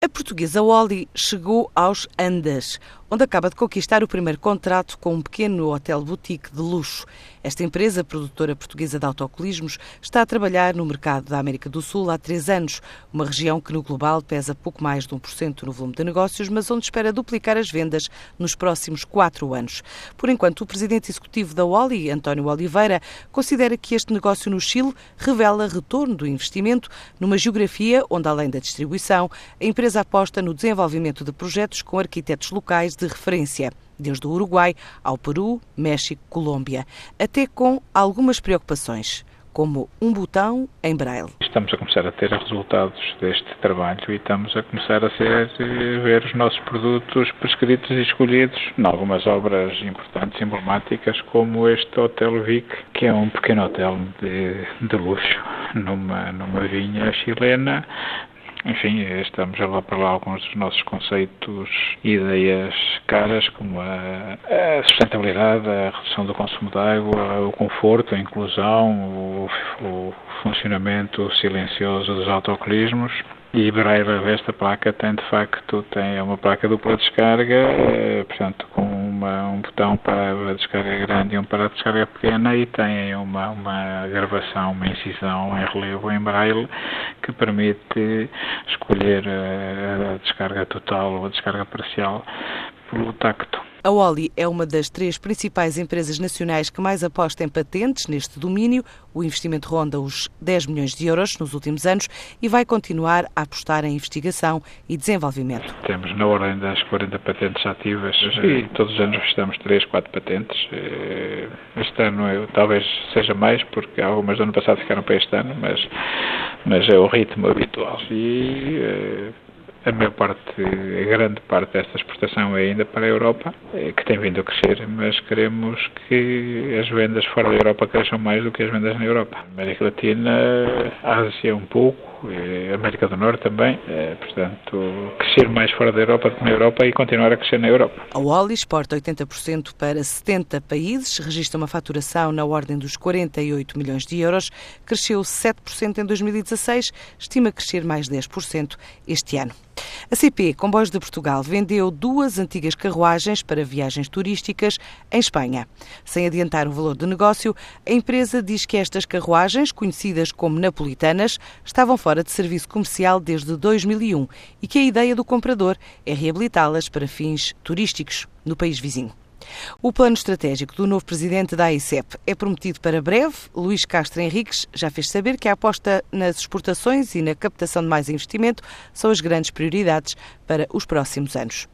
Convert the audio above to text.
A portuguesa Wally chegou aos Andas, onde acaba de conquistar o primeiro contrato com um pequeno hotel boutique de luxo. Esta empresa, produtora portuguesa de autocolismos, está a trabalhar no mercado da América do Sul há três anos, uma região que no global pesa pouco mais de 1% no volume de negócios, mas onde espera duplicar as vendas nos próximos quatro anos. Por enquanto, o presidente executivo da Wally, António Oliveira, considera que este negócio no Chile revela retorno do investimento numa geografia onde, além da distribuição, a empresa empresa aposta no desenvolvimento de projetos com arquitetos locais de referência, desde o Uruguai ao Peru, México, Colômbia, até com algumas preocupações como um botão em braille. Estamos a começar a ter resultados deste trabalho e estamos a começar a ser, eh, ver os nossos produtos prescritos e escolhidos em algumas obras importantes, emblemáticas, como este Hotel Vic, que é um pequeno hotel de, de luxo numa, numa vinha chilena, enfim, estamos a lá para lá alguns dos nossos conceitos ideias caras, como a, a, sustentabilidade, a redução do consumo de água, o conforto, a inclusão, o, o funcionamento silencioso dos autocolismos. E Breira, esta placa tem de facto tem uma placa dupla descarga, eh, portanto com uma, um botão para a descarga grande e um para a descarga pequena e tem uma, uma gravação, uma incisão em relevo em braille que permite escolher a, a descarga total ou a descarga parcial pelo tacto. A Oli é uma das três principais empresas nacionais que mais aposta em patentes neste domínio. O investimento ronda os 10 milhões de euros nos últimos anos e vai continuar a apostar em investigação e desenvolvimento. Temos na ordem das 40 patentes ativas e todos os anos registramos 3, 4 patentes. Eh, este ano talvez seja mais, porque algumas do ano passado ficaram para este ano, mas, mas é o ritmo habitual. E, eh, a maior parte, a grande parte desta exportação é ainda para a Europa, eh, que tem vindo a crescer, mas queremos que as vendas fora da Europa cresçam mais do que as vendas na Europa. América Latina, Ásia um pouco, eh, América do Norte também, eh, portanto, crescer mais fora da Europa do que na Europa e continuar a crescer na Europa. A Wally exporta 80% para 70 países, registra uma faturação na ordem dos 48 milhões de euros, cresceu 7% em 2016, estima crescer mais 10% este ano. A CP Comboios de Portugal vendeu duas antigas carruagens para viagens turísticas em Espanha. Sem adiantar o valor do negócio, a empresa diz que estas carruagens, conhecidas como napolitanas, estavam fora de serviço comercial desde 2001 e que a ideia do comprador é reabilitá-las para fins turísticos no país vizinho. O plano estratégico do novo presidente da AICEP é prometido para breve. Luís Castro Henriques já fez saber que a aposta nas exportações e na captação de mais investimento são as grandes prioridades para os próximos anos.